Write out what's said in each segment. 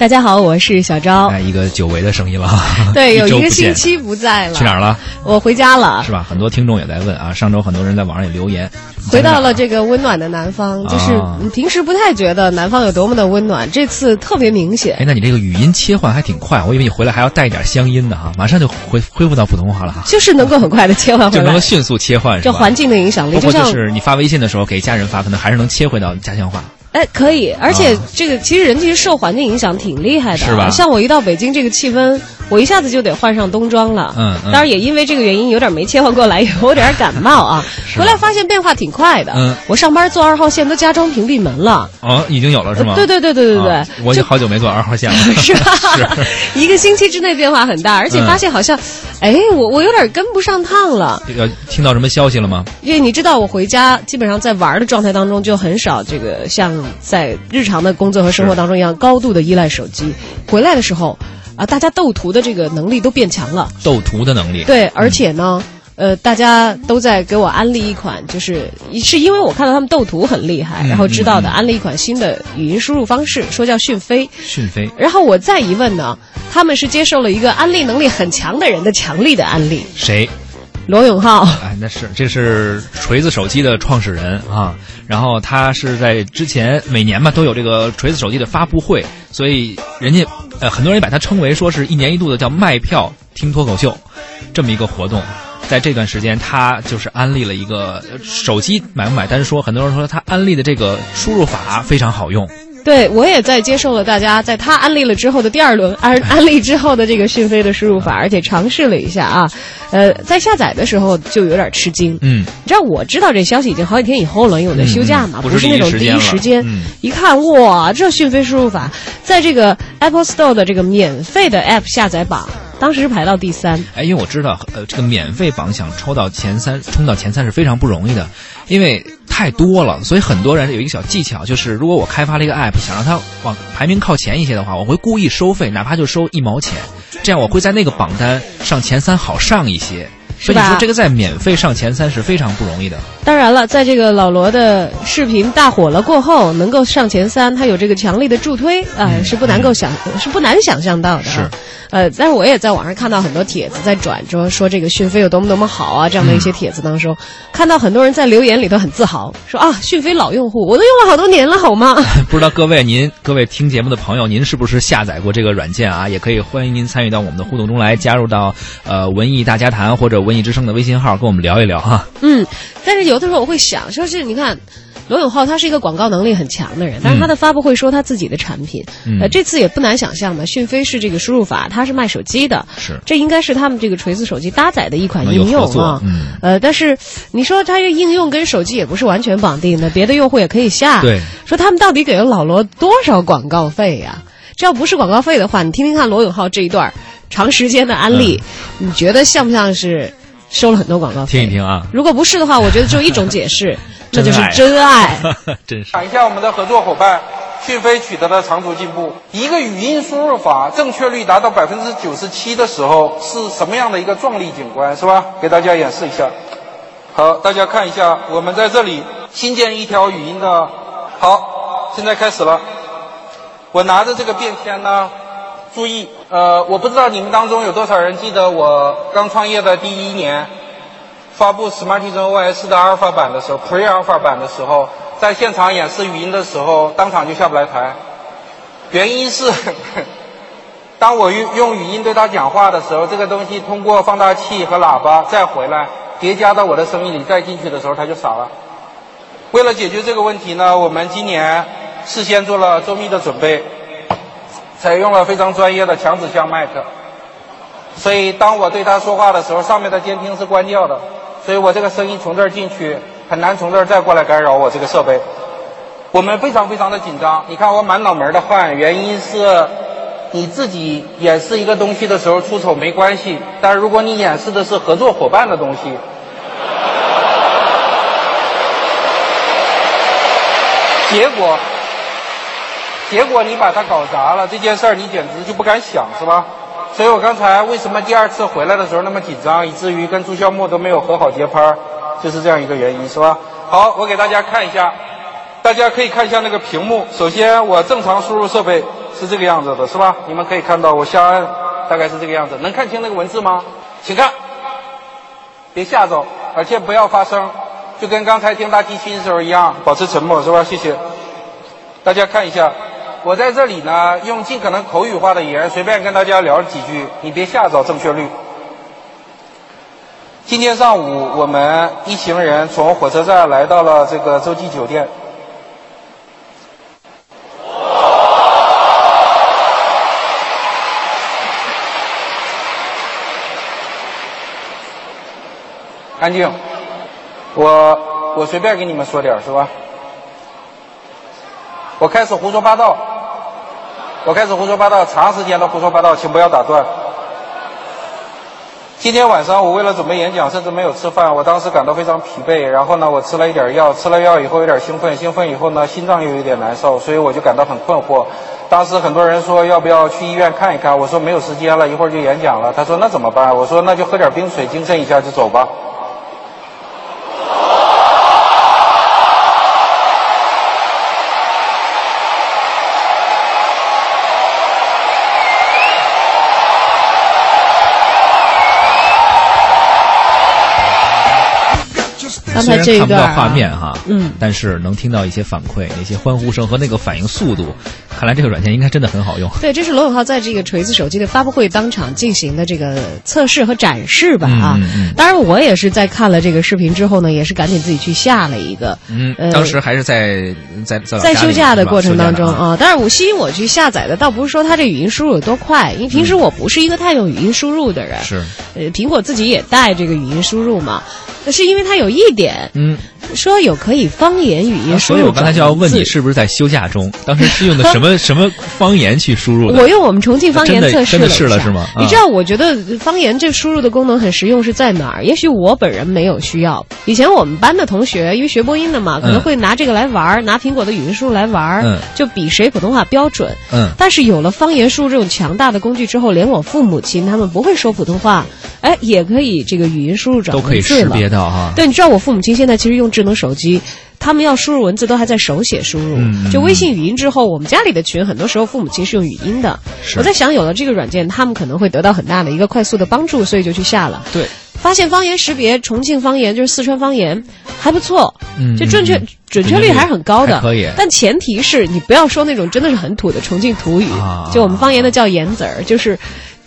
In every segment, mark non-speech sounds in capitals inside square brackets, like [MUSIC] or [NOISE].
大家好，我是小昭。哎，一个久违的声音了。[LAUGHS] 对，有一个星期不在了。去哪儿了？我回家了是。吧？很多听众也在问啊。上周很多人在网上也留言，回到了这。个温暖的南方，就是平时不太觉得南方有多么的温暖，这次特别明显哎显，。那你这个语音切换还挺快，我以为你回来还要带一点乡音呢哈，马上就恢恢复到普通话了哈，就是能够很快的切换回来。就能够迅速切换？这环境的影响力，包括就是你发微信的时候给家人发，可能还是能切回到家乡话。哎，可以，而且这个其实人其实受环境影响挺厉害的，是吧？像我一到北京这个气温，我一下子就得换上冬装了。嗯嗯当然也因为这个原因，有点没切换过来，[LAUGHS] 有点感冒啊。回来发现变化挺快的。嗯我上班坐二号线都加装屏蔽门了。哦，已经有了是吗？对对对对对对，啊我已经好久没坐二号线了。[LAUGHS] 是吧？[LAUGHS] 一个星期之内变化很大，而且嗯发现好像，哎，我我有点跟不上趟了。这个听到什么消息了吗？因为你知道，我回家基本上在玩的状态当中，就很少这个像在日常的工作和生活当中一样高度的依赖手机。回来的时候，啊，大家斗图的这个能力都变强了。斗图的能力。对，而且呢。呃，大家都在给我安利一款，就是是因为我看到他们斗图很厉害，嗯然后知道的安利一款新的语音输入方式，说叫讯飞。讯飞。然后我再一问呢，他们是接受了一个安利能力很强的人的强力的安利，谁？罗永浩。哎，那是这是锤子手机的创始人啊，然后他是在之前每年嘛都有这个锤子手机的发布会，所以人家呃很多人把它称为说是一年一度的叫卖票听脱口秀这么一个活动。在这段时间，他就是安利了一个手机买不买单说，很多人说他安利的这个输入法非常好用，对，我也在接受了大家在他安利了之后的第二轮安 [LAUGHS] 安利之后的这个讯飞的输入法，而且尝试了一下啊，呃，在下载的时候就有点吃惊。嗯，你知道我知道这消息已经好几天以后了，因为我在休假嘛，不是是那种第第一时间了一时间。嗯。一看哇，这讯飞输入法在这个 Apple Store 的这个免费的 App 下载榜，当时是排到第三。哎，因为我知道，呃，这个免费榜想抽到前三，冲到前三是非常不容易的，因为太多了，所以很多人有一个小技巧，就是如果我开发了一个 app，想让它往排名靠前一些的话，我会故意收费，哪怕就收一毛钱，这样我会在那个榜单上前三好上一些。所以说这个在免费上前三是非常不容易的。当然了，在这个老罗的视频大火了过后，能够上前三，他有这个强力的助推啊、嗯是不难够想，是不难想象到的、啊。是，呃，但是我也在网上看到很多帖子在转，说说这个讯飞有多么多么好啊，这样的一些帖子当中，看到很多人在留言里头很自豪，说啊，讯飞老用户，我都用了好多年了，好吗？[LAUGHS] 不知道各位您各位听节目的朋友，您是不是下载过这个软件啊？也可以欢迎您参与到我们的互动中来，加入到呃文艺大家谈或者文艺之声的微信号，跟我们聊一聊哈。嗯，但是有的时候我会想，说是你看。罗永浩他是一个广告能力很强的人，但是他的发布会说他自己的产品，嗯。呃，这次也不难想象嘛，讯飞是这个输入法，他是卖手机的，是。这应该是他们这个锤子手机搭载的一款应用啊，嗯。呃，但是你说它这应用跟手机也不是完全绑定的，别的用户也可以下，对，说他们到底给了老罗多少广告费呀、这要不是广告费的话，你听听看罗永浩这一段长时间的安利，你觉得像不像是收了很多广告费？听一听啊，如果不是的话，我觉得只有一种解释，[LAUGHS] 那就是真真爱。[LAUGHS] 真是。讲一下我们的合作伙伴，讯飞取得了长足进步。一个语音输入法正确率达到百分之九十七的时候，是什么样的一个壮丽景观，是吧？给大家演示一下。好，大家看一下，我们在这里新建一条语音的。好，现在开始了。我拿着这个便签呢，注意，呃，我不知道你们当中有多少人记得我刚创业的第一年，发布 Smartisan OS 的阿尔法版的时候，Pre 阿尔法版的时候，在现场演示语音的时候，当场就下不来台。原因是，[LAUGHS] 当我用用语音对他讲话的时候，这个东西通过放大器和喇叭再回来叠加到我的声音里再进去的时候，他就傻了。为了解决这个问题呢，我们今年事先做了周密的准备，采用了非常专业的强指向麦克。所以当我对他说话的时候，上面的监听是关掉的，所以我这个声音从这儿进去，很难从这儿再过来干扰我这个设备。我们非常非常的紧张，你看我满脑门的汗，原因是你自己演示一个东西的时候出丑没关系，但如果你演示的是合作伙伴的东西，结果结果你把它搞砸了，这件事儿你简直就不敢想，是吧？所以我刚才为什么第二次回来的时候那么紧张，以至于跟朱孝木都没有和好节拍儿，就是这样一个原因，是吧？好，我给大家看一下，大家可以看一下那个屏幕。首先，我正常输入设备是这个样子的，是吧？你们可以看到我下按大概是这个样子，能看清那个文字吗？请看，别吓着，而且不要发声，就跟刚才听大提琴的时候一样，保持沉默，是吧？谢谢。大家看一下，我在这里呢，用尽可能口语化的语言随便跟大家聊几句，你别吓着正确率。今天上午，我们一行人从火车站来到了这个洲际酒店。安静，我我随便给你们说点儿是吧？我开始胡说八道，我开始胡说八道，长时间的胡说八道，请不要打断。今天晚上我为了准备演讲，甚至没有吃饭。我当时感到非常疲惫，然后呢，我吃了一点药，吃了药以后有点兴奋，兴奋以后呢，心脏又有点难受，所以我就感到很困惑。当时很多人说要不要去医院看一看，我说没有时间了，一会儿就演讲了。他说那怎么办？我说那就喝点冰水，精神一下就走吧。刚虽然才这一段、啊、看不到画面哈，嗯，但是能听到一些反馈，那些欢呼声和那个反应速度，看来这个软件应该真的很好用。对，这是罗永浩在这个锤子手机的发布会当场进行的这个测试和展示吧？啊，嗯嗯当然我也是在看了这个视频之后呢，也是赶紧自己去下了一个。嗯，呃当时还是在在在在休假的过程当中啊，但是我吸引我去下载的，倒不是说它这语音输入有多快，因为平时我不是一个太用语音输入的人。是，呃，苹果自己也带这个语音输入嘛，那是因为它有一点嗯，说有可以方言语音输入。所以我刚才就要问你，是不是在休假中？当时是用的什么什么方言去输入的？我用我们重庆方言测试真的了试了是吗啊你知道，我觉得方言这输入的功能很实用是在哪儿？也许我本人没有需要。以前我们班的同学，因为学播音的嘛，可能会拿这个来玩儿，拿苹果的语音输入来玩儿，嗯就比谁普通话标准。嗯但是有了方言输入这种强大的工具之后，连我父母亲他们不会说普通话，哎，也可以这个语音输入转都可以文字了识别对，你知道我父母亲现在其实用智能手机，他们要输入文字都还在手写输入。就微信语音之后，我们家里的群很多时候父母亲是用语音的。我在想，有了这个软件，他们可能会得到很大的一个快速的帮助，所以就去下了。对，发现方言识别，重庆方言就是四川方言还不错，嗯就准确、准确率还是很高的。可以但前提是你不要说那种真的是很土的重庆土语，啊就我们方言的叫言子儿，就是。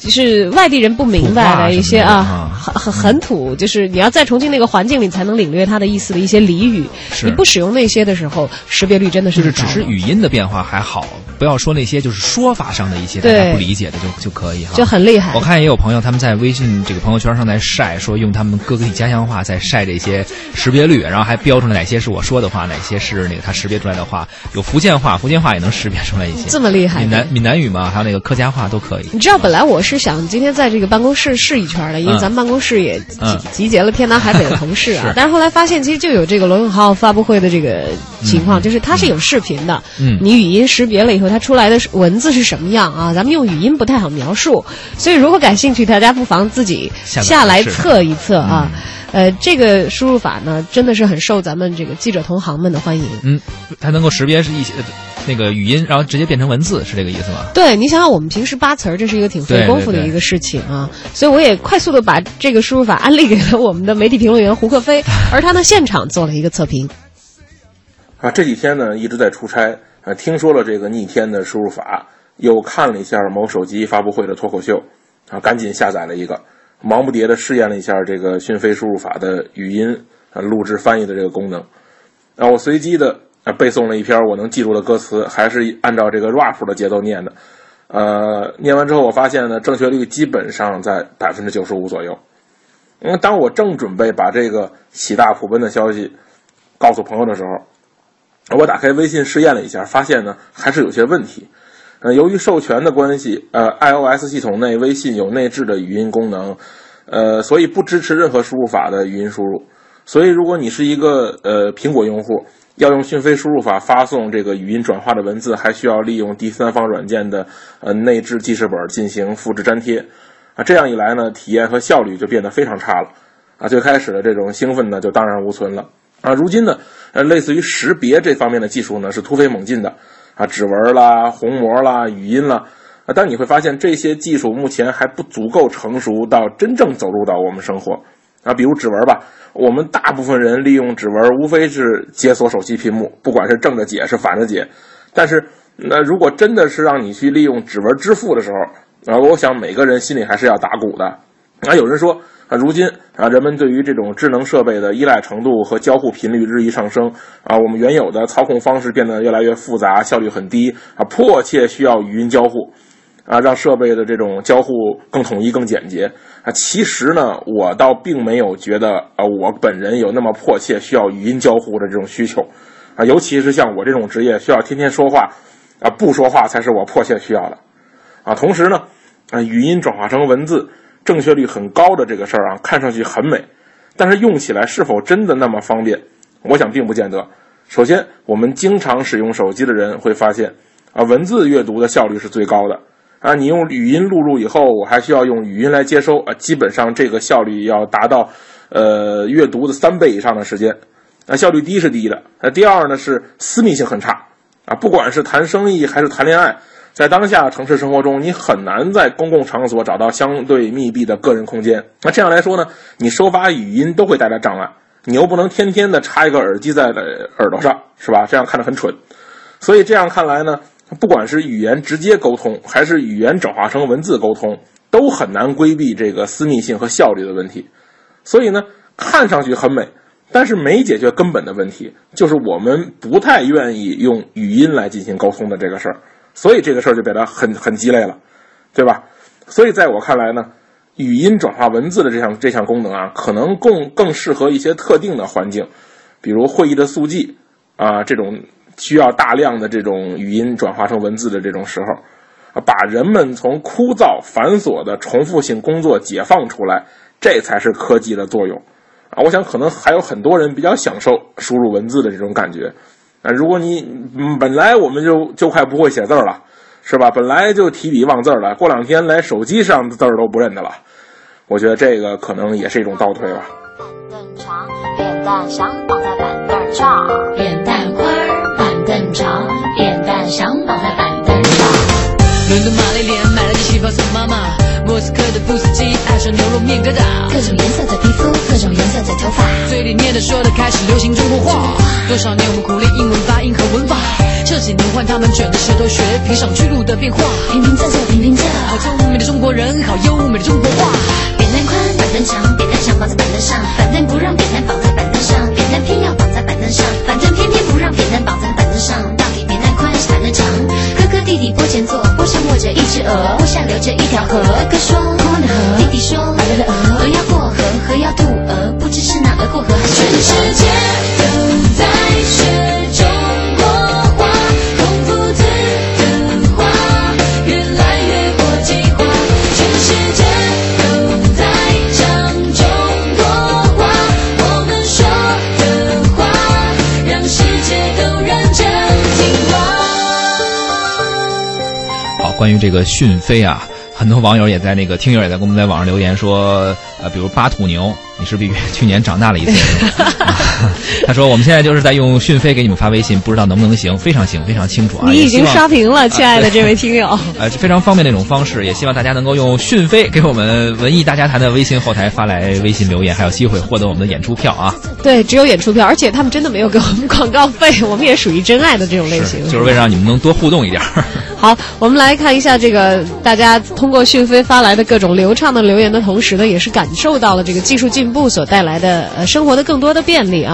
就是外地人不明白的一些啊啊，很很很土，就是你要在重庆那个环境里才能领略它的意思的一些俚语。是你不使用那些的时候，识别率真的是就是只是语音的变化还好，不要说那些就是说法上的一些大家不理解的就就可以哈。就很厉害我。看也有朋友他们在微信这个朋友圈上在晒，说用他们各个地家乡话在晒这些识别率，然后还标出来哪些是我说的话，哪些是那个他识别出来的话。有福建话，福建话也能识别出来一些。这么厉害闽南闽南语嘛，还有那个客家话都可以。你知道，本来我是想今天在这个办公室试一圈的，因为嗯咱们办公室也集嗯集结了天南海北的同事啊是。[LAUGHS] 但是后来发现，其实就有这个罗永浩发布会的这个情况，就是它是有视频的。嗯你语音识别了以后，它出来的文字是什么样啊？咱们用语音不太好描述，所以如果感兴趣，大家不妨自己下来测一测啊。呃，这个输入法呢，真的是很受咱们这个记者同行们的欢迎。嗯，它能够识别是一些呃那个语音，然后直接变成文字，是这个意思吗？对你想想，我们平时扒词儿，这是一个挺费功夫的一个事情啊，所以我也快速的把这个输入法安利给了我们的媒体评论员胡克飞，[LAUGHS] 而他呢现场做了一个测评。啊，这几天呢一直在出差，啊，听说了这个逆天的输入法，又看了一下某手机发布会的脱口秀，啊，赶紧下载了一个，忙不迭的试验了一下这个讯飞输入法的语音啊录制翻译的这个功能，啊，我随机的啊背诵了一篇我能记住的歌词，还是按照这个 rap 的节奏念的，呃，念完之后我发现呢正确率基本上在百分之九十五左右。嗯，当我正准备把这个喜大普奔的消息告诉朋友的时候，我打开微信试验了一下，发现呢还是有些问题。呃，由于授权的关系，呃，iOS 系统内微信有内置的语音功能，呃，所以不支持任何输入法的语音输入。所以，如果你是一个呃苹果用户，要用讯飞输入法发送这个语音转化的文字，还需要利用第三方软件的呃内置记事本进行复制粘贴。啊，这样一来呢，体验和效率就变得非常差了。啊，最开始的这种兴奋呢，就荡然无存了。啊，如今呢，呃，类似于识别这方面的技术呢，是突飞猛进的。啊，指纹啦、虹膜啦、语音啦。啊，但你会发现这些技术目前还不足够成熟到真正走入到我们生活。啊，比如指纹吧，我们大部分人利用指纹无非是解锁手机屏幕，不管是正着解是反着解。但是，那如果真的是让你去利用指纹支付的时候，啊，我想每个人心里还是要打鼓的。啊，有人说啊，如今啊，人们对于这种智能设备的依赖程度和交互频率日益上升啊，我们原有的操控方式变得越来越复杂，效率很低啊，迫切需要语音交互。啊，让设备的这种交互更统一、更简洁啊。其实呢，我倒并没有觉得啊，我本人有那么迫切需要语音交互的这种需求啊。尤其是像我这种职业，需要天天说话啊，不说话才是我迫切需要的啊。同时呢，啊，语音转化成文字，正确率很高的这个事儿啊，看上去很美，但是用起来是否真的那么方便？我想并不见得。首先，我们经常使用手机的人会发现啊，文字阅读的效率是最高的。啊，你用语音录入以后，我还需要用语音来接收啊，基本上这个效率要达到，呃，阅读的三倍以上的时间，啊，效率低是低的。那第二呢是私密性很差，啊，不管是谈生意还是谈恋爱，在当下城市生活中，你很难在公共场所找到相对密闭的个人空间。那这样来说呢，你收发语音都会带来障碍，你又不能天天的插一个耳机在耳朵上，是吧？这样看着很蠢。所以这样看来呢。不管是语言直接沟通，还是语言转化成文字沟通，都很难规避这个私密性和效率的问题。所以呢，看上去很美，但是没解决根本的问题，就是我们不太愿意用语音来进行沟通的这个事儿。所以这个事儿就变得很很鸡肋了，对吧？所以在我看来呢，语音转化文字的这项这项功能啊，可能更更适合一些特定的环境，比如会议的速记啊这种。需要大量的这种语音转化成文字的这种时候，啊，把人们从枯燥繁琐的重复性工作解放出来，这才是科技的作用，啊，我想可能还有很多人比较享受输入文字的这种感觉，啊，如果你本来我们就就快不会写字了，是吧？本来就提笔忘字了，过两天连手机上的字儿都不认得了，我觉得这个可能也是一种倒退吧。板凳长，扁担想绑在板凳上，扁担宽。凳长，扁担想绑在板凳上。伦敦玛丽莲买了件旗袍送妈妈，莫斯科的布斯基爱上牛肉面疙瘩。各种颜色的皮肤，各种颜色的头发，嘴里念的说的开始流行中国话。多少年我们苦练英文发。音和文法，这几年换他们卷着舌头学披上巨鹿的变化。平平仄仄平平仄，好聪明的中国人，好优美的中国话。扁担宽，板凳长，扁担想绑在板凳上，板凳不让扁担绑一只鹅，坡下流着一条河。哥哥说空的河，弟弟说白白的鹅，鹅要过河，河要渡鹅，不知是哪鹅过河还是全世界关于这个讯飞啊，[LAUGHS] 很多网友也在那个听友也在给我们在网上留言说，呃，比如巴土牛，你是比去年长大了一岁。[LAUGHS] 他说我们现在就是在用讯飞给你们发微信，不知道能不能行？非常行，非常清楚啊！你已经刷屏了，[LAUGHS] 亲爱的这位听友。呃，非常方便的一种方式，也希望大家能够用讯飞给我们文艺大家谈的微信后台发来微信留言，还有机会获得我们的演出票啊！对，只有演出票，而且他们真的没有给我们广告费，我们也属于真爱的这种类型，就是为了让你们能多互动一点。好，我们来看一下这个大家通过讯飞发来的各种流畅的留言的同时呢，也是感受到了这个技术进步所带来的呃生活的更多的便利啊。